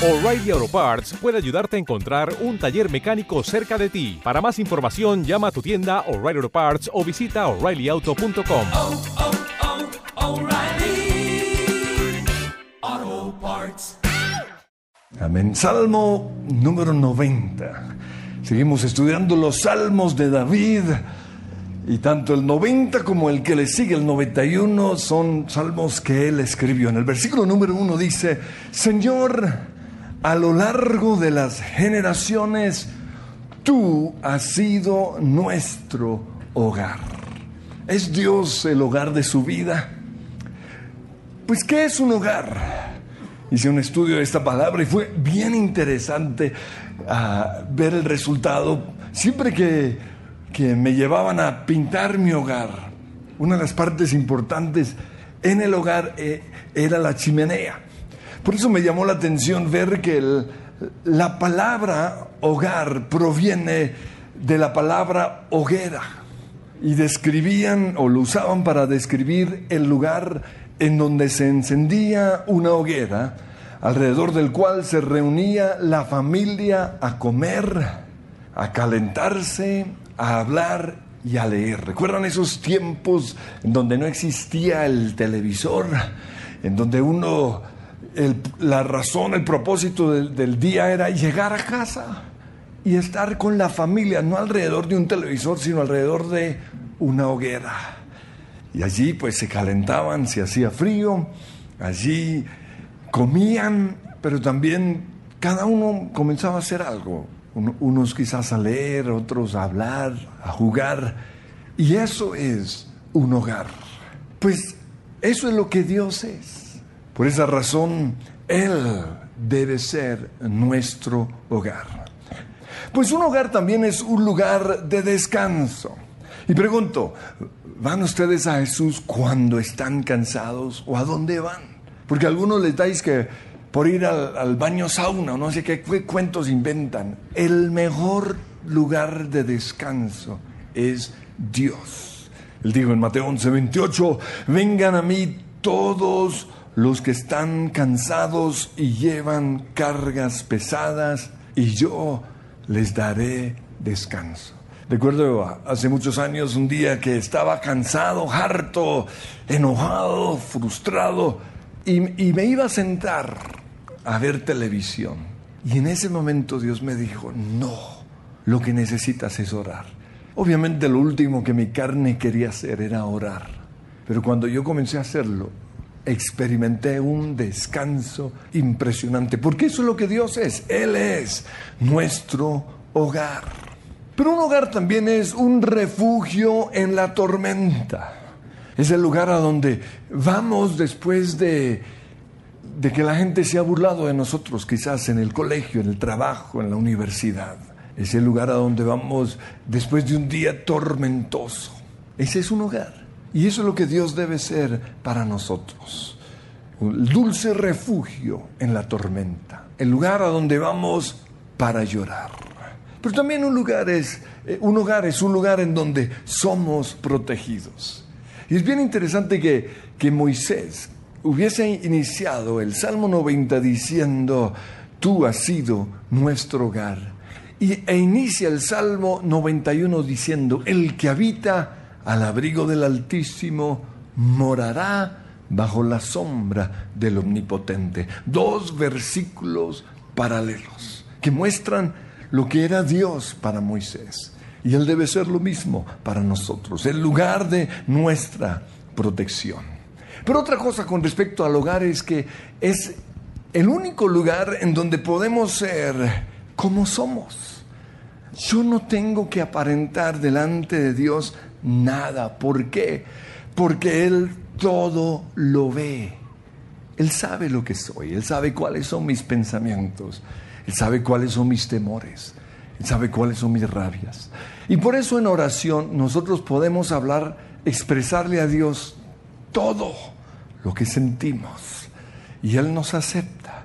O'Reilly Auto Parts puede ayudarte a encontrar un taller mecánico cerca de ti. Para más información, llama a tu tienda O'Reilly Auto Parts o visita oreillyauto.com. oh, oh, O'Reilly Auto Parts. Amén. Salmo número 90. Seguimos estudiando los salmos de David. Y tanto el 90 como el que le sigue, el 91, son salmos que él escribió. En el versículo número 1 dice, Señor, a lo largo de las generaciones, tú has sido nuestro hogar. ¿Es Dios el hogar de su vida? Pues, ¿qué es un hogar? Hice un estudio de esta palabra y fue bien interesante ah, ver el resultado. Siempre que, que me llevaban a pintar mi hogar, una de las partes importantes en el hogar eh, era la chimenea. Por eso me llamó la atención ver que el- la palabra hogar proviene de la palabra hoguera y describían o lo usaban para describir el lugar en donde se encendía una hoguera alrededor del cual se reunía la familia a comer, a calentarse, a hablar y a leer. ¿Recuerdan esos tiempos en donde no existía el televisor, en donde uno, la razón, el propósito del, del día era llegar a casa y estar con la familia, no alrededor de un televisor, sino alrededor de una hoguera? Y allí pues se calentaban, se hacía frío, allí comían, pero también cada uno comenzaba a hacer algo. Uno- unos quizás a leer, otros a hablar, a jugar. Y eso es un hogar. Pues eso es lo que Dios es. Por esa razón, Él debe ser nuestro hogar. Pues un hogar también es un lugar de descanso. Y pregunto, ¿van ustedes a Jesús cuando están cansados o a dónde van? Porque algunos les dais que por ir al, baño sauna o no sé qué, cuentos inventan. El mejor lugar de descanso es Dios. Él dijo en Mateo 11, 28, vengan a mí todos los que están cansados y llevan cargas pesadas y yo les daré descanso. Recuerdo hace muchos años un día que estaba cansado, harto, enojado, frustrado y, y me iba a sentar a ver televisión. Y en ese momento Dios me dijo, no, lo que necesitas es orar. Obviamente lo último que mi carne quería hacer era orar. Pero cuando yo comencé a hacerlo, experimenté un descanso impresionante, porque eso es lo que Dios es. Él es nuestro hogar. Pero un hogar también es un refugio en la tormenta. Es el lugar a donde vamos después de, de que la gente se ha burlado de nosotros, quizás en el colegio, en el trabajo, en la universidad. Es el lugar a donde vamos después de un día tormentoso. Ese es un hogar. Y eso es lo que Dios debe ser para nosotros. Un dulce refugio en la tormenta. El lugar a donde vamos para llorar. Pero también un lugar es, eh, un hogar es un lugar en donde somos protegidos. Y es bien interesante que, que Moisés hubiese iniciado el Salmo 90 diciendo, tú has sido nuestro hogar. Y, e inicia el Salmo 91 diciendo, el que habita al abrigo del Altísimo morará bajo la sombra del Omnipotente. Dos versículos paralelos que muestran lo que era Dios para Moisés. Y Él debe ser lo mismo para nosotros, el lugar de nuestra protección. Pero otra cosa con respecto al hogar es que es el único lugar en donde podemos ser como somos. Yo no tengo que aparentar delante de Dios nada. ¿Por qué? Porque Él todo lo ve. Él sabe lo que soy, Él sabe cuáles son mis pensamientos, Él sabe cuáles son mis temores. Él sabe cuáles son mis rabias. Y por eso en oración nosotros podemos hablar, expresarle a Dios todo lo que sentimos. Y Él nos acepta.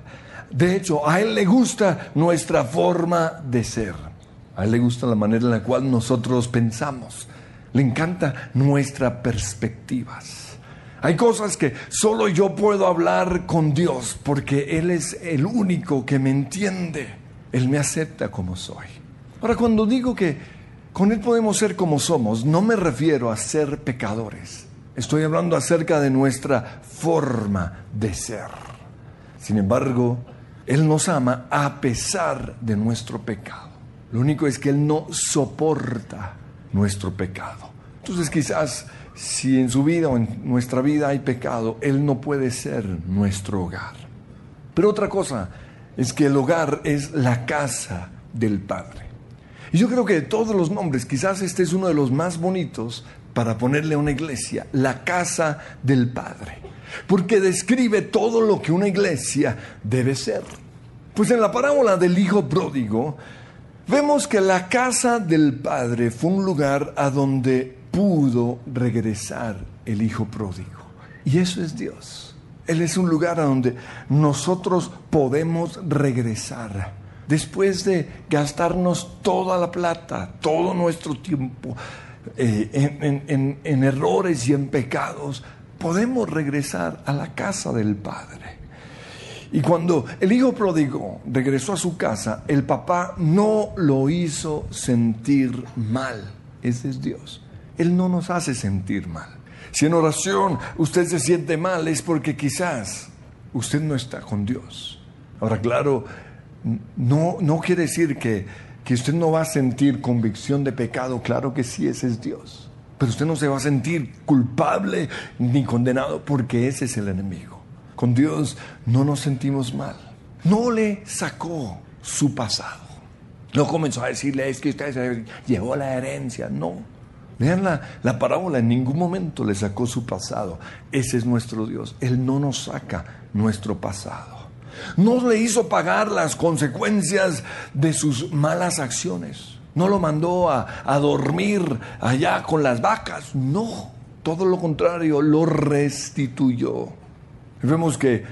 De hecho, a Él le gusta nuestra forma de ser. A Él le gusta la manera en la cual nosotros pensamos. Le encanta nuestras perspectivas. Hay cosas que solo yo puedo hablar con Dios porque Él es el único que me entiende. Él me acepta como soy. Ahora, cuando digo que con Él podemos ser como somos, no me refiero a ser pecadores. Estoy hablando acerca de nuestra forma de ser. Sin embargo, Él nos ama a pesar de nuestro pecado. Lo único es que Él no soporta nuestro pecado. Entonces quizás si en su vida o en nuestra vida hay pecado, Él no puede ser nuestro hogar. Pero otra cosa es que el hogar es la casa del Padre. Y yo creo que de todos los nombres, quizás este es uno de los más bonitos para ponerle a una iglesia, la casa del Padre. Porque describe todo lo que una iglesia debe ser. Pues en la parábola del Hijo Pródigo, vemos que la casa del Padre fue un lugar a donde pudo regresar el Hijo Pródigo. Y eso es Dios. Él es un lugar a donde nosotros podemos regresar. Después de gastarnos toda la plata, todo nuestro tiempo eh, en, en errores y en pecados, podemos regresar a la casa del Padre. Y cuando el hijo pródigo regresó a su casa, el papá no lo hizo sentir mal. Ese es Dios. Él no nos hace sentir mal. Si en oración usted se siente mal es porque quizás usted no está con Dios. Ahora, claro, no, no quiere decir que, que usted no va a sentir convicción de pecado. Claro que sí, ese es Dios. Pero usted no se va a sentir culpable ni condenado porque ese es el enemigo. Con Dios no nos sentimos mal. No le sacó su pasado. No comenzó a decirle, es que usted llevó la herencia. No. Vean la, la, parábola, en ningún momento le sacó su pasado. Ese es nuestro Dios. Él no nos saca nuestro pasado. No le hizo pagar las consecuencias de sus malas acciones. No lo mandó a, a dormir allá con las vacas. No, todo lo contrario, lo restituyó. Vemos que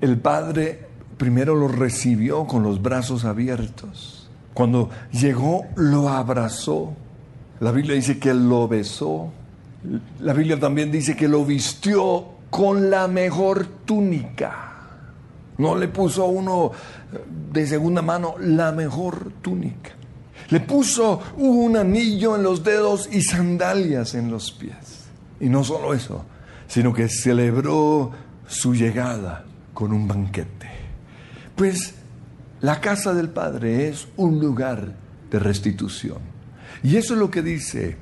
el Padre primero lo recibió con los brazos abiertos. Cuando llegó, lo abrazó. La Biblia dice que lo besó. La Biblia también dice que lo vistió con la mejor túnica. No le puso a uno de segunda mano la mejor túnica. Le puso un anillo en los dedos y sandalias en los pies. Y no solo eso, sino que celebró su llegada con un banquete. Pues la casa del Padre es un lugar de restitución. Y eso es lo que dice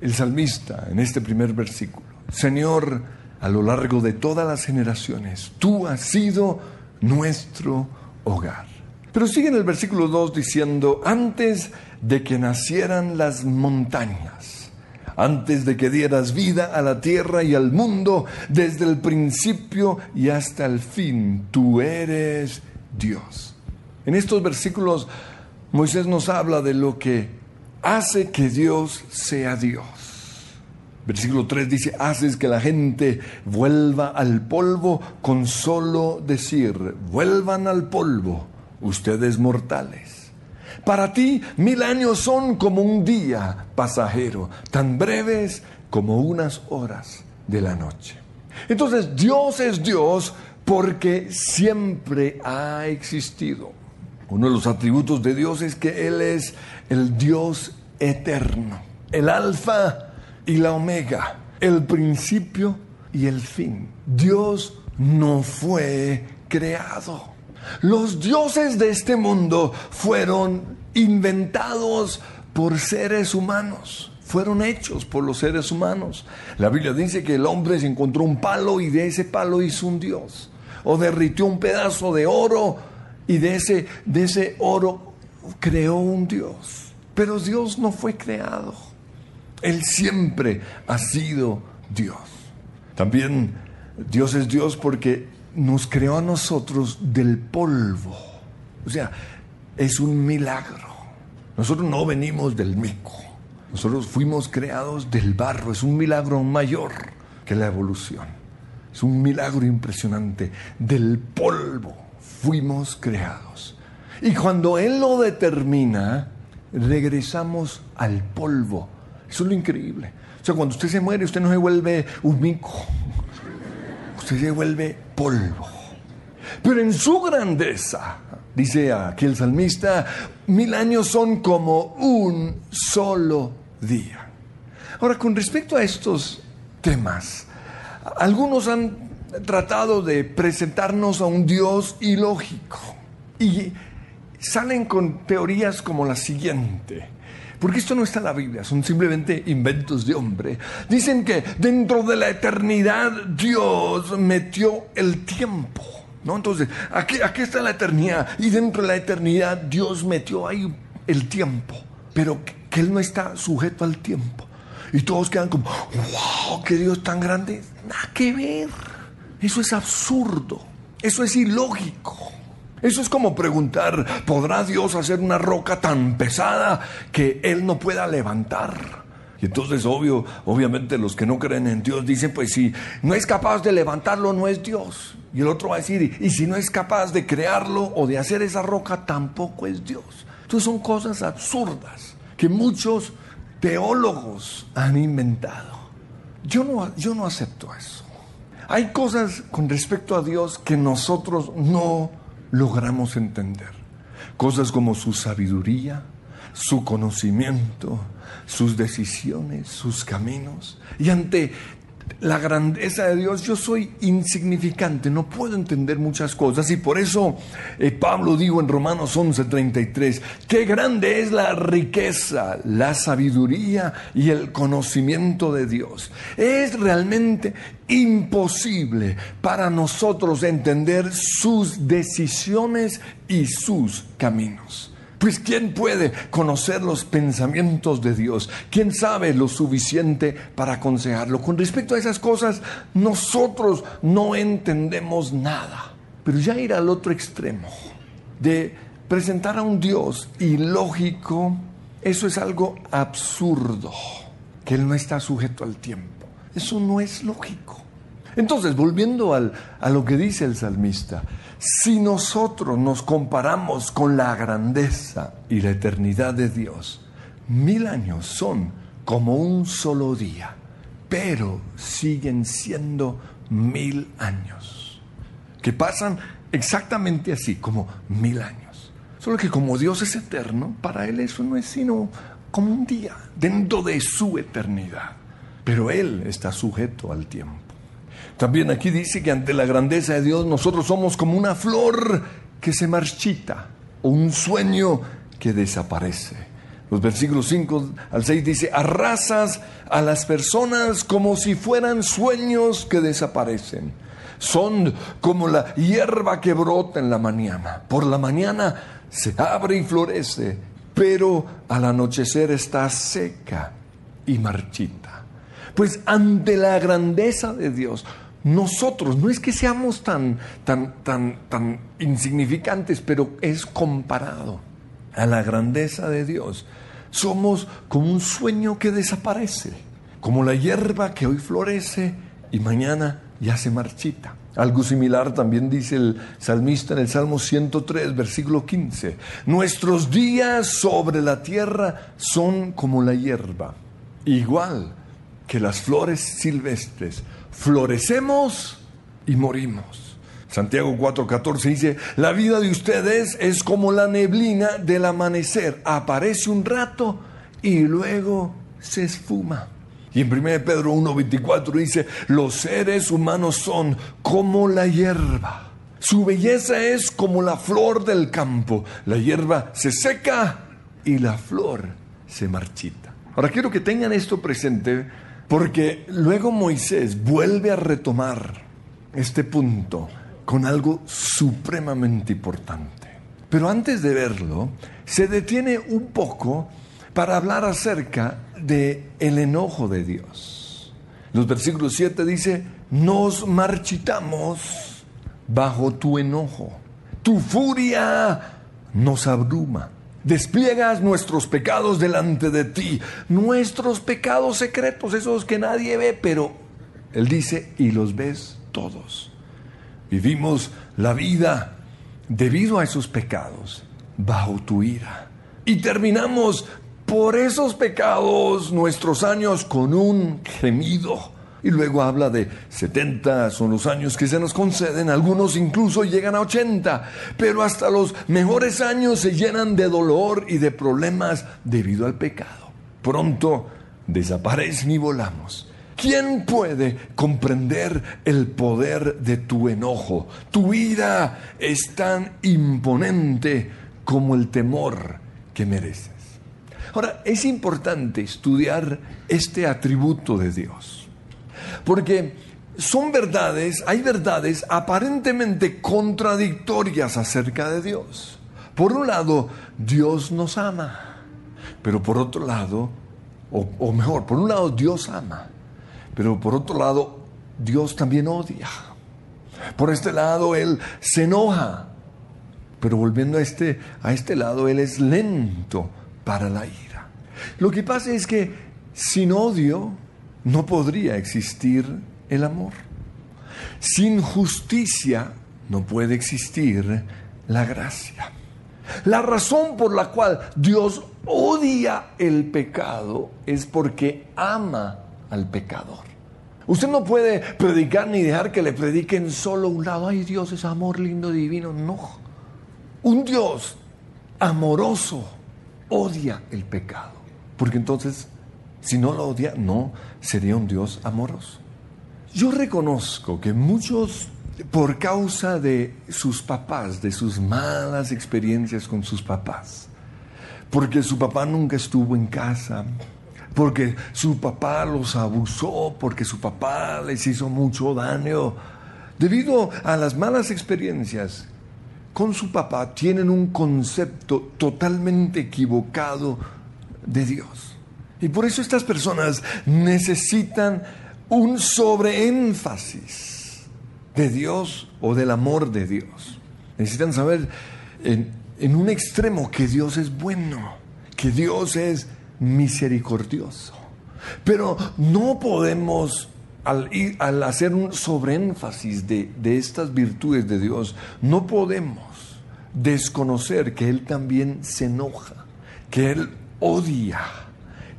el salmista en este primer versículo. Señor, a lo largo de todas las generaciones, tú has sido nuestro hogar. Pero sigue en el versículo 2 diciendo, antes de que nacieran las montañas, antes de que dieras vida a la tierra y al mundo, desde el principio y hasta el fin. Tú eres Dios. En estos versículos Moisés nos habla de lo que hace que Dios sea Dios. Versículo 3 dice, haces que la gente vuelva al polvo con solo decir, vuelvan al polvo, ustedes mortales. Para ti mil años son como un día pasajero, tan breves como unas horas de la noche. Entonces Dios es Dios porque siempre ha existido. Uno de los atributos de Dios es que Él es el Dios eterno, el alfa y la omega, el principio y el fin. Dios no fue creado. Los dioses de este mundo fueron inventados por seres humanos, fueron hechos por los seres humanos. La Biblia dice que el hombre se encontró un palo y de ese palo hizo un dios, o derritió un pedazo de oro y de ese, de ese oro creó un dios. Pero Dios no fue creado, Él siempre ha sido Dios. También Dios es Dios porque nos creó a nosotros del polvo. O sea, es un milagro. Nosotros no venimos del mico. Nosotros fuimos creados del barro. Es un milagro mayor que la evolución. Es un milagro impresionante. Del polvo fuimos creados. Y cuando Él lo determina, regresamos al polvo. Eso es lo increíble. O sea, cuando usted se muere, usted no se vuelve un mico. Usted se vuelve polvo. Pero en su grandeza, dice aquí el salmista, mil años son como un solo día. Ahora, con respecto a estos temas, algunos han tratado de presentarnos a un Dios ilógico y salen con teorías como la siguiente. Porque esto no está en la Biblia, son simplemente inventos de hombre. Dicen que dentro de la eternidad Dios metió el tiempo. ¿No? Entonces, aquí, aquí está la eternidad y dentro de la eternidad Dios metió ahí el tiempo, pero que Él no está sujeto al tiempo. Y todos quedan como, wow, qué Dios tan grande. Nada que ver. Eso es absurdo. Eso es ilógico. Eso es como preguntar, ¿podrá Dios hacer una roca tan pesada que Él no pueda levantar? Y entonces, obvio, obviamente los que no creen en Dios dicen, pues si no es capaz de levantarlo, no es Dios. Y el otro va a decir, y si no es capaz de crearlo o de hacer esa roca, tampoco es Dios. Entonces son cosas absurdas que muchos teólogos han inventado. Yo no, yo no acepto eso. Hay cosas con respecto a Dios que nosotros no logramos entender. Cosas como su sabiduría, su conocimiento, sus decisiones, sus caminos. Y ante la grandeza de Dios, yo soy insignificante, no puedo entender muchas cosas. Y por eso eh, Pablo dijo en Romanos 11:33, qué grande es la riqueza, la sabiduría y el conocimiento de Dios. Es realmente imposible para nosotros entender sus decisiones y sus caminos. Pues ¿quién puede conocer los pensamientos de Dios? ¿Quién sabe lo suficiente para aconsejarlo? Con respecto a esas cosas, nosotros no entendemos nada. Pero ya ir al otro extremo, de presentar a un Dios ilógico, eso es algo absurdo, que Él no está sujeto al tiempo. Eso no es lógico. Entonces, volviendo a lo que dice el salmista, si nosotros nos comparamos con la grandeza y la eternidad de Dios, mil años son como un solo día, pero siguen siendo mil años, que pasan exactamente así, como mil años. Solo que como Dios es eterno, para Él eso no es sino como un día dentro de su eternidad, pero Él está sujeto al tiempo. También aquí dice que ante la grandeza de Dios nosotros somos como una flor que se marchita o un sueño que desaparece. Los versículos 5 al 6 dice, arrasas a las personas como si fueran sueños que desaparecen. Son como la hierba que brota en la mañana. Por la mañana se abre y florece, pero al anochecer está seca y marchita. Pues ante la grandeza de Dios, nosotros, no es que seamos tan, tan, tan, tan insignificantes, pero es comparado a la grandeza de Dios. Somos como un sueño que desaparece, como la hierba que hoy florece y mañana ya se marchita. Algo similar también dice el salmista en el Salmo 103, versículo 15. Nuestros días sobre la tierra son como la hierba, igual que las flores silvestres florecemos y morimos. Santiago 4:14 dice, la vida de ustedes es como la neblina del amanecer, aparece un rato y luego se esfuma. Y en 1 Pedro 1:24 dice, los seres humanos son como la hierba. Su belleza es como la flor del campo. La hierba se seca y la flor se marchita. Ahora quiero que tengan esto presente porque luego Moisés vuelve a retomar este punto con algo supremamente importante. Pero antes de verlo, se detiene un poco para hablar acerca de el enojo de Dios. Los versículos 7 dice, "Nos marchitamos bajo tu enojo. Tu furia nos abruma. Despliegas nuestros pecados delante de ti, nuestros pecados secretos, esos que nadie ve, pero Él dice, y los ves todos. Vivimos la vida debido a esos pecados, bajo tu ira. Y terminamos por esos pecados nuestros años con un gemido. Y luego habla de 70 son los años que se nos conceden, algunos incluso llegan a 80, pero hasta los mejores años se llenan de dolor y de problemas debido al pecado. Pronto desaparecen y volamos. ¿Quién puede comprender el poder de tu enojo? Tu ira es tan imponente como el temor que mereces. Ahora, es importante estudiar este atributo de Dios, porque son verdades, hay verdades aparentemente contradictorias acerca de Dios. Por un lado, Dios nos ama, pero por otro lado, o, mejor, por un lado Dios ama, pero por otro lado, Dios también odia. Por este lado, Él se enoja. Pero volviendo a este, a este lado, Él es lento para la ira. Lo que pasa es que sin odio no podría existir el amor. Sin justicia no puede existir la gracia. La razón por la cual Dios odia el pecado es porque ama al pecador. Usted no puede predicar ni dejar que le prediquen solo un lado. Ay, Dios es amor lindo, divino. No. Un Dios amoroso odia el pecado. Porque entonces, si no lo odia, no sería un Dios amoroso. Yo reconozco que muchos, por causa de sus papás, de sus malas experiencias con sus papás, porque su papá nunca estuvo en casa, porque su papá los abusó, porque su papá les hizo mucho daño. Debido a las malas experiencias con su papá, tienen un concepto totalmente equivocado de Dios. Y por eso estas personas necesitan un sobreénfasis de Dios o del amor de Dios. Necesitan saber en, un extremo que Dios es bueno, que Dios es misericordioso. Pero no podemos, al, al hacer un sobreénfasis de, de estas virtudes de Dios, no podemos desconocer que Él también se enoja, que Él odia,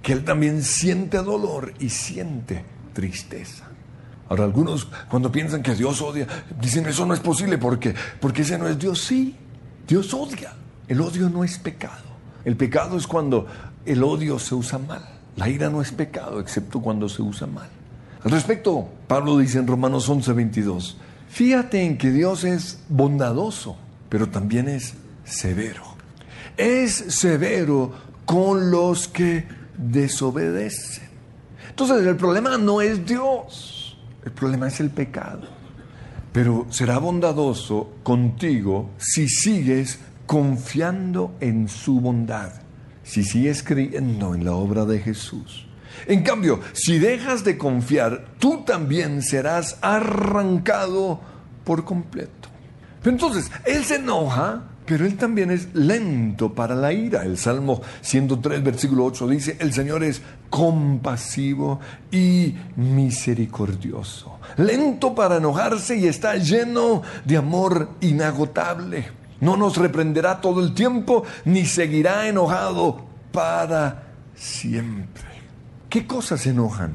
que Él también siente dolor y siente tristeza. Ahora algunos cuando piensan que Dios odia, dicen eso no es posible porque, porque ese no es Dios. Sí, Dios odia. El odio no es pecado. El pecado es cuando el odio se usa mal. La ira no es pecado, excepto cuando se usa mal. Al respecto, Pablo dice en Romanos 11:22, fíjate en que Dios es bondadoso, pero también es severo. Es severo con los que desobedecen. Entonces el problema no es Dios, el problema es el pecado. Pero será bondadoso contigo si sigues confiando en su bondad si sigues creyendo en la obra de Jesús. En cambio, si dejas de confiar, tú también serás arrancado por completo. Entonces, Él se enoja, pero Él también es lento para la ira. El Salmo 103, versículo 8 dice, el Señor es compasivo y misericordioso, lento para enojarse y está lleno de amor inagotable. No nos reprenderá todo el tiempo, ni seguirá enojado para siempre. ¿Qué cosas enojan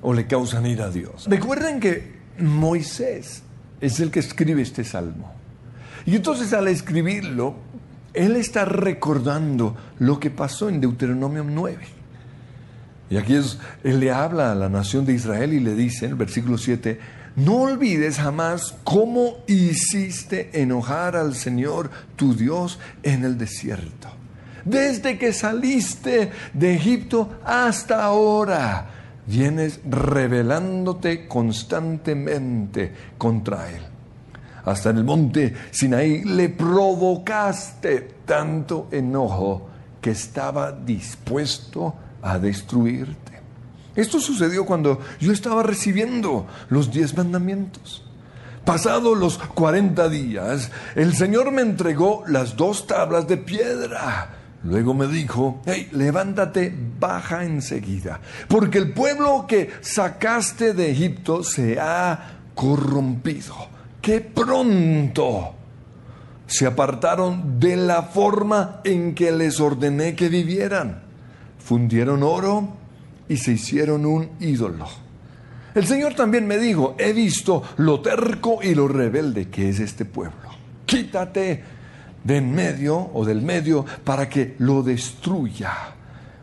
o le causan ira a Dios? Recuerden que Moisés es el que escribe este salmo. Y entonces al escribirlo, él está recordando lo que pasó en Deuteronomio 9. Y aquí es, él le habla a la nación de Israel y le dice en el versículo 7, no olvides jamás cómo hiciste enojar al Señor tu Dios en el desierto. Desde que saliste de Egipto hasta ahora, vienes rebelándote constantemente contra Él. Hasta en el monte Sinaí le provocaste tanto enojo que estaba dispuesto a destruirte. Esto sucedió cuando yo estaba recibiendo los diez mandamientos. Pasados los 40 días, el Señor me entregó las dos tablas de piedra. Luego me dijo, hey, levántate, baja enseguida, porque el pueblo que sacaste de Egipto se ha corrompido. ¡Qué pronto! Se apartaron de la forma en que les ordené que vivieran. Fundieron oro y se hicieron un ídolo. El Señor también me dijo, he visto lo terco y lo rebelde que es este pueblo. Quítate de en medio o del medio para que lo destruya.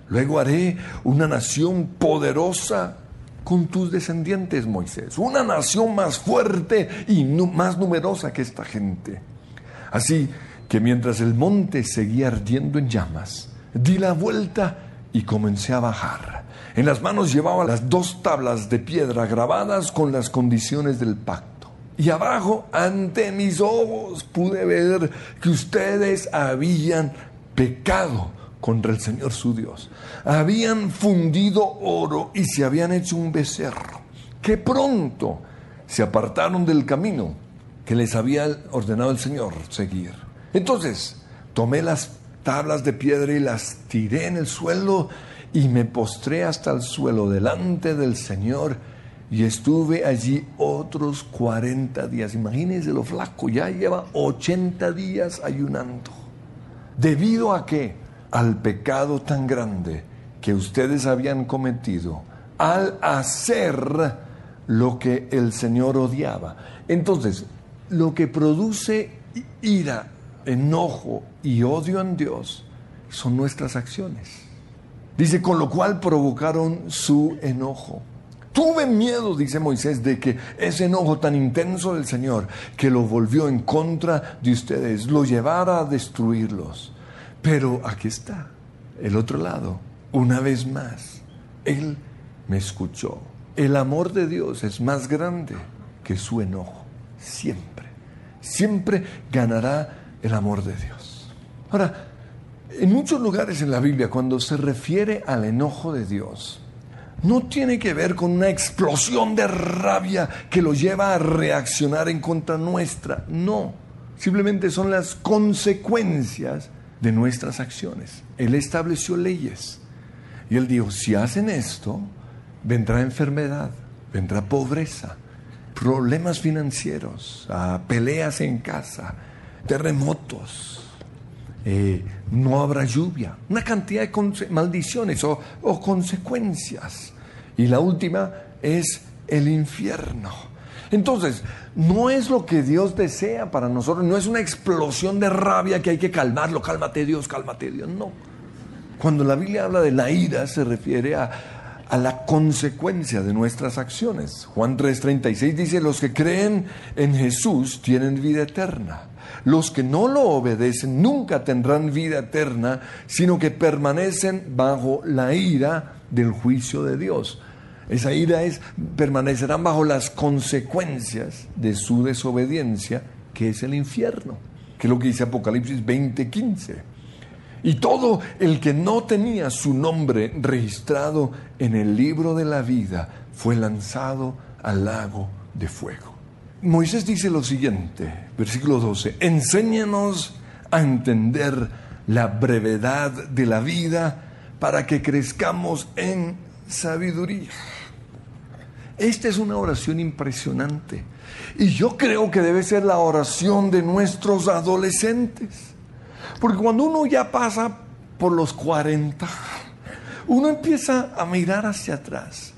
Luego haré una nación poderosa con tus descendientes, Moisés. Una nación más fuerte y más numerosa que esta gente. Así que mientras el monte seguía ardiendo en llamas, di la vuelta y comencé a bajar. En las manos llevaba las dos tablas de piedra grabadas con las condiciones del pacto. Y abajo, ante mis ojos, pude ver que ustedes habían pecado contra el Señor su Dios. Habían fundido oro y se habían hecho un becerro. Que pronto se apartaron del camino que les había ordenado el Señor seguir. Entonces, tomé las tablas de piedra y las tiré en el suelo y me postré hasta el suelo delante del Señor y estuve allí otros 40 días. Imagínense lo flaco, ya lleva 80 días ayunando. ¿Debido a qué? Al pecado tan grande que ustedes habían cometido al hacer lo que el Señor odiaba. Entonces, lo que produce ira, enojo y odio en Dios son nuestras acciones. Dice, con lo cual provocaron su enojo. Tuve miedo, dice Moisés, de que ese enojo tan intenso del Señor, que lo volvió en contra de ustedes, lo llevara a destruirlos. Pero aquí está, el otro lado, una vez más, Él me escuchó. El amor de Dios es más grande que su enojo, siempre. Siempre ganará el amor de Dios. Ahora, en muchos lugares en la Biblia, cuando se refiere al enojo de Dios, no tiene que ver con una explosión de rabia que lo lleva a reaccionar en contra nuestra. No, simplemente son las consecuencias de nuestras acciones. Él estableció leyes. Y él dijo, si hacen esto, vendrá enfermedad, vendrá pobreza, problemas financieros, peleas en casa, terremotos, eh, no habrá lluvia, una cantidad de maldiciones o consecuencias. Y la última es el infierno. Entonces, no es lo que Dios desea para nosotros, no es una explosión de rabia que hay que calmarlo, cálmate Dios, cálmate Dios, no. Cuando la Biblia habla de la ira se refiere a, a la consecuencia de nuestras acciones. Juan 3:36 dice, los que creen en Jesús tienen vida eterna. Los que no lo obedecen nunca tendrán vida eterna, sino que permanecen bajo la ira del juicio de Dios. Esa ira es, permanecerán bajo las consecuencias de su desobediencia, que es el infierno, que es lo que dice Apocalipsis 20:15. Y todo el que no tenía su nombre registrado en el libro de la vida fue lanzado al lago de fuego. Moisés dice lo siguiente, versículo 12, enséñanos a entender la brevedad de la vida para que crezcamos en sabiduría. Esta es una oración impresionante y yo creo que debe ser la oración de nuestros adolescentes. Porque cuando uno ya pasa por los 40, uno empieza a mirar hacia atrás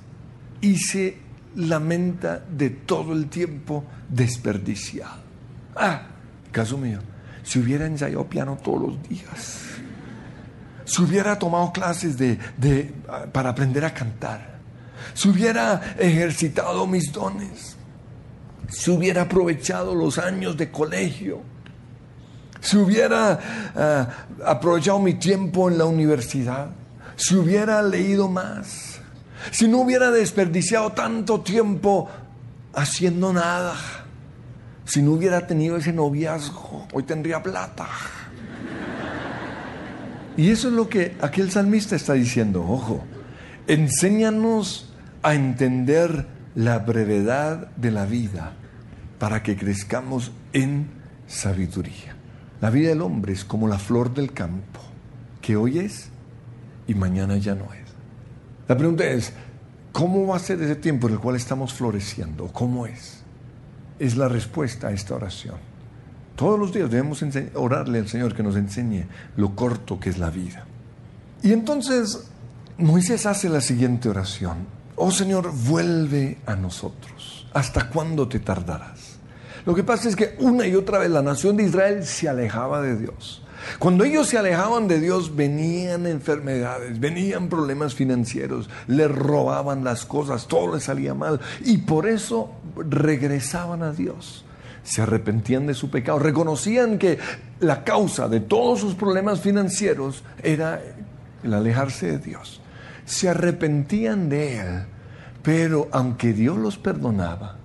y se lamenta de todo el tiempo desperdiciado. Ah, caso mío, si hubiera ensayado piano todos los días, si hubiera tomado clases de, para aprender a cantar, si hubiera ejercitado mis dones, si hubiera aprovechado los años de colegio, si hubiera eh, aprovechado mi tiempo en la universidad, si hubiera leído más, si no hubiera desperdiciado tanto tiempo haciendo nada, si no hubiera tenido ese noviazgo, hoy tendría plata. Y eso es lo que aquel salmista está diciendo, ojo, enséñanos a entender la brevedad de la vida para que crezcamos en sabiduría. La vida del hombre es como la flor del campo, que hoy es y mañana ya no es. La pregunta es, ¿cómo va a ser ese tiempo en el cual estamos floreciendo? ¿Cómo es? Es la respuesta a esta oración. Todos los días debemos orarle al Señor que nos enseñe lo corto que es la vida. Y entonces Moisés hace la siguiente oración. Oh Señor, vuelve a nosotros. ¿Hasta cuándo te tardarás? Lo que pasa es que una y otra vez la nación de Israel se alejaba de Dios. Cuando ellos se alejaban de Dios venían enfermedades, venían problemas financieros, les robaban las cosas, todo les salía mal y por eso regresaban a Dios. Se arrepentían de su pecado, reconocían que la causa de todos sus problemas financieros era el alejarse de Dios. Se arrepentían de Él, pero aunque Dios los perdonaba,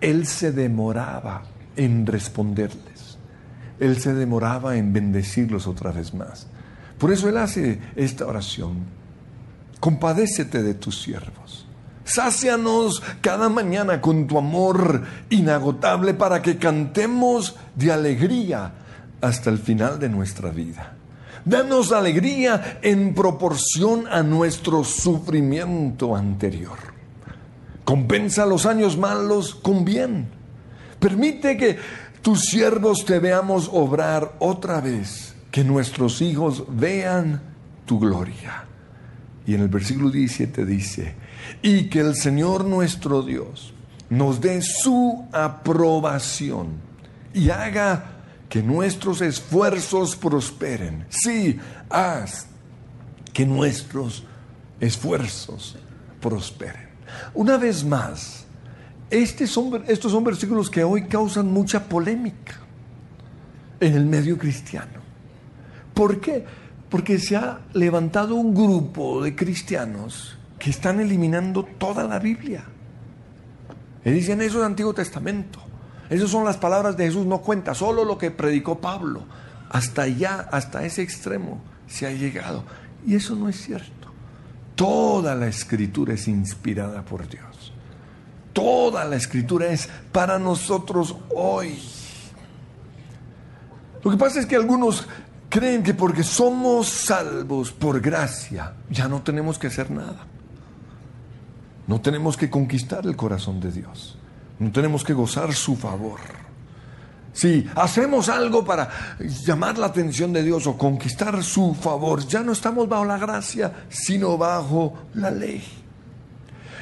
Él se demoraba en responderles. Él se demoraba en bendecirlos otra vez más. Por eso Él hace esta oración. Compadécete de tus siervos. Sácianos cada mañana con tu amor inagotable para que cantemos de alegría hasta el final de nuestra vida. Danos alegría en proporción a nuestro sufrimiento anterior. Compensa los años malos con bien. Permite que tus siervos te veamos obrar otra vez, que nuestros hijos vean tu gloria. Y en el versículo 17 dice, y que el Señor nuestro Dios nos dé su aprobación y haga que nuestros esfuerzos prosperen. Sí, haz que nuestros esfuerzos prosperen. Una vez más, este estos son versículos que hoy causan mucha polémica en el medio cristiano. ¿Por qué? Porque se ha levantado un grupo de cristianos que están eliminando toda la Biblia. Y dicen eso es Antiguo Testamento. Esas son las palabras de Jesús, no cuenta, solo lo que predicó Pablo. Hasta allá, hasta ese extremo se ha llegado. Y eso no es cierto. Toda la escritura es inspirada por Dios. Toda la escritura es para nosotros hoy. Lo que pasa es que algunos creen que porque somos salvos por gracia, ya no tenemos que hacer nada. No tenemos que conquistar el corazón de Dios. No tenemos que gozar su favor. Si hacemos algo para llamar la atención de Dios o conquistar su favor, ya no estamos bajo la gracia, sino bajo la ley.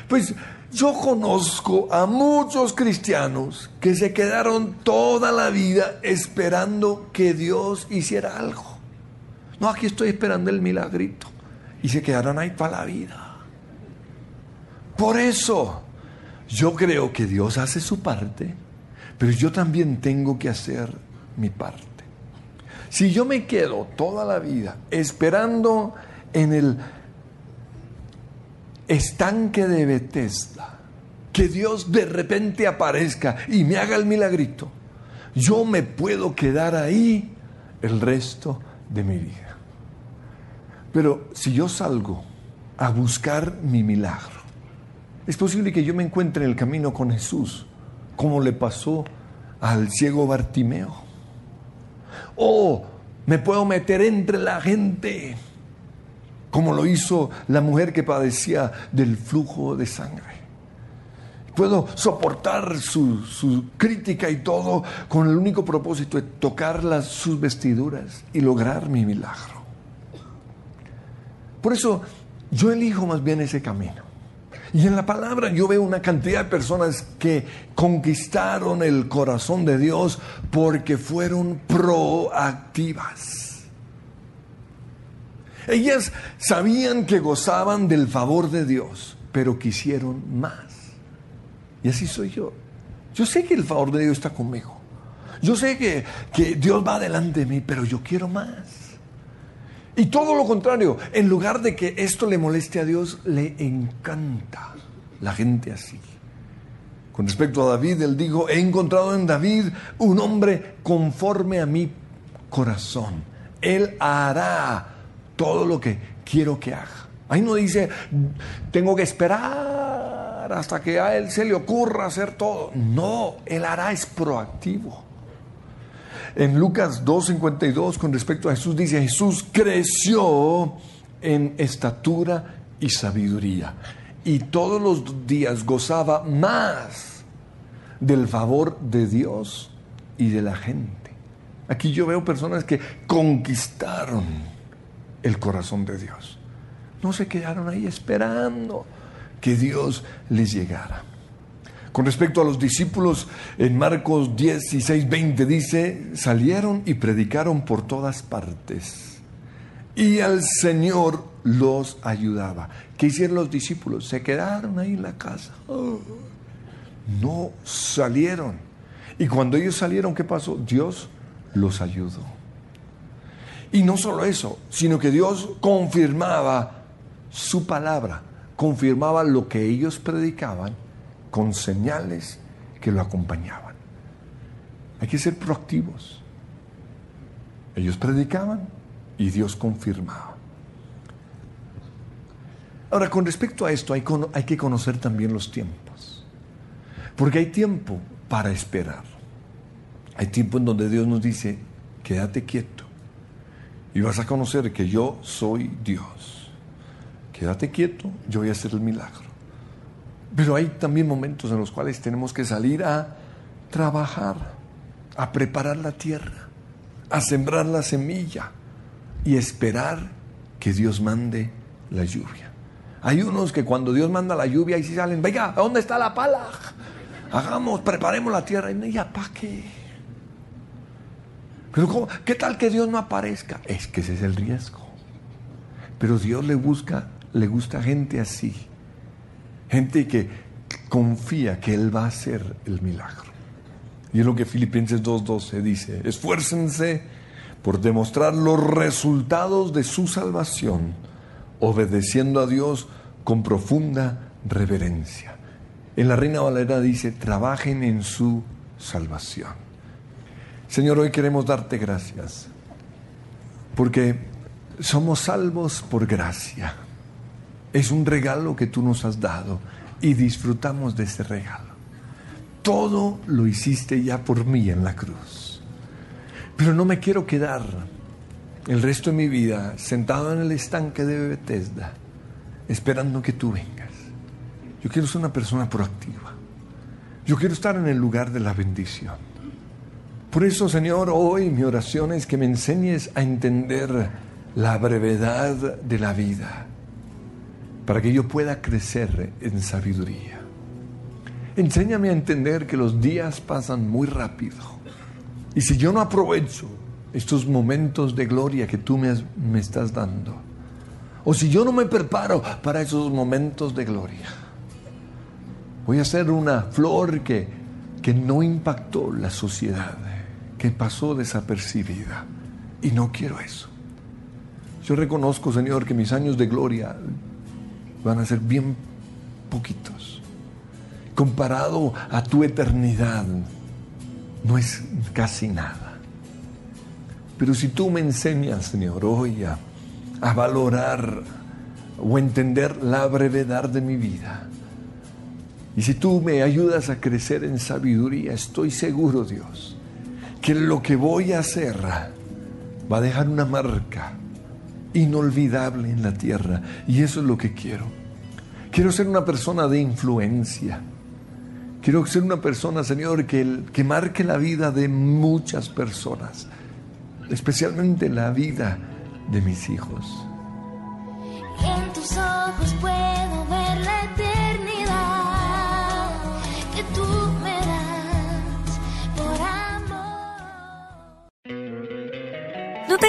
Pues yo conozco a muchos cristianos que se quedaron toda la vida esperando que Dios hiciera algo. No, aquí estoy esperando el milagrito. Y se quedaron ahí para la vida. Por eso yo creo que Dios hace su parte, pero yo también tengo que hacer mi parte. Si yo me quedo toda la vida esperando en el estanque de Bethesda, que Dios de repente aparezca y me haga el milagrito, yo me puedo quedar ahí el resto de mi vida. Pero si yo salgo a buscar mi milagro, es posible que yo me encuentre en el camino con Jesús, como le pasó al ciego Bartimeo. O me puedo meter entre la gente, como lo hizo la mujer que padecía del flujo de sangre. Puedo soportar su, crítica y todo con el único propósito de tocar las, sus vestiduras y lograr mi milagro. Por eso yo elijo más bien ese camino. Y en la palabra yo veo una cantidad de personas que conquistaron el corazón de Dios porque fueron proactivas. Ellas sabían que gozaban del favor de Dios, pero quisieron más. Y así soy yo. Yo sé que el favor de Dios está conmigo. Yo sé que, que Dios va delante de mí, pero yo quiero más. Y todo lo contrario, en lugar de que esto le moleste a Dios, le encanta la gente así. Con respecto a David, él dijo, he encontrado en David un hombre conforme a mi corazón. Él hará todo lo que quiero que haga. Ahí no dice, tengo que esperar hasta que a Él se le ocurra hacer todo. No, Él hará es proactivo. En Lucas 2.52 con respecto a Jesús dice, Jesús creció en estatura y sabiduría y todos los días gozaba más del favor de Dios y de la gente. Aquí yo veo personas que conquistaron el corazón de Dios. No se quedaron ahí esperando que Dios les llegara. Con respecto a los discípulos, en Marcos 16, 20 dice, salieron y predicaron por todas partes. Y al Señor los ayudaba. ¿Qué hicieron los discípulos? Se quedaron ahí en la casa. no salieron. Y cuando ellos salieron, ¿qué pasó? Dios los ayudó. Y no solo eso, sino que Dios confirmaba su palabra, confirmaba lo que ellos predicaban con señales que lo acompañaban. Hay que ser proactivos. Ellos predicaban y Dios confirmaba. Ahora, con respecto a esto, hay, que conocer también los tiempos. Porque hay tiempo para esperar. Hay tiempo en donde Dios nos dice, quédate quieto. Y vas a conocer que yo soy Dios. Quédate quieto, yo voy a hacer el milagro. Pero hay también momentos en los cuales tenemos que salir a trabajar, a preparar la tierra, a sembrar la semilla y esperar que Dios mande la lluvia. Hay unos que cuando Dios manda la lluvia y si salen, venga, ¿dónde está la pala? Hagamos, preparemos la tierra. Y ya, ¿para qué? Pero ¿qué tal que Dios no aparezca? Es que ese es el riesgo. Pero Dios le busca, le gusta gente así Gente que confía que Él va a hacer el milagro. Y es lo que Filipenses 2.12 dice, esfuércense por demostrar los resultados de su salvación, obedeciendo a Dios con profunda reverencia. En la Reina Valera dice, trabajen en su salvación. Señor, hoy queremos darte gracias, porque somos salvos por gracia. Es un regalo que tú nos has dado y disfrutamos de ese regalo. Todo lo hiciste ya por mí en la cruz. Pero no me quiero quedar el resto de mi vida sentado en el estanque de Bethesda esperando que tú vengas. Yo quiero ser una persona proactiva. Yo quiero estar en el lugar de la bendición. Por eso, Señor, hoy mi oración es que me enseñes a entender la brevedad de la vida para que yo pueda crecer en sabiduría. Enséñame a entender que los días pasan muy rápido. Y si yo no aprovecho estos momentos de gloria que tú me, me estás dando, o si yo no me preparo para esos momentos de gloria, voy a ser una flor que, que no impactó la sociedad, que pasó desapercibida. Y no quiero eso. Yo reconozco, Señor, que mis años de gloria van a ser bien poquitos. Comparado a tu eternidad, no es casi nada. Pero si tú me enseñas, Señor, hoy a, a valorar o entender la brevedad de mi vida, y si tú me ayudas a crecer en sabiduría, estoy seguro, Dios, que lo que voy a hacer va a dejar una marca inolvidable en la tierra. Y eso es lo que quiero. Quiero ser una persona de influencia. Quiero ser una persona, Señor, que, que marque la vida de muchas personas, especialmente la vida de mis hijos. En tus ojos puedo ver la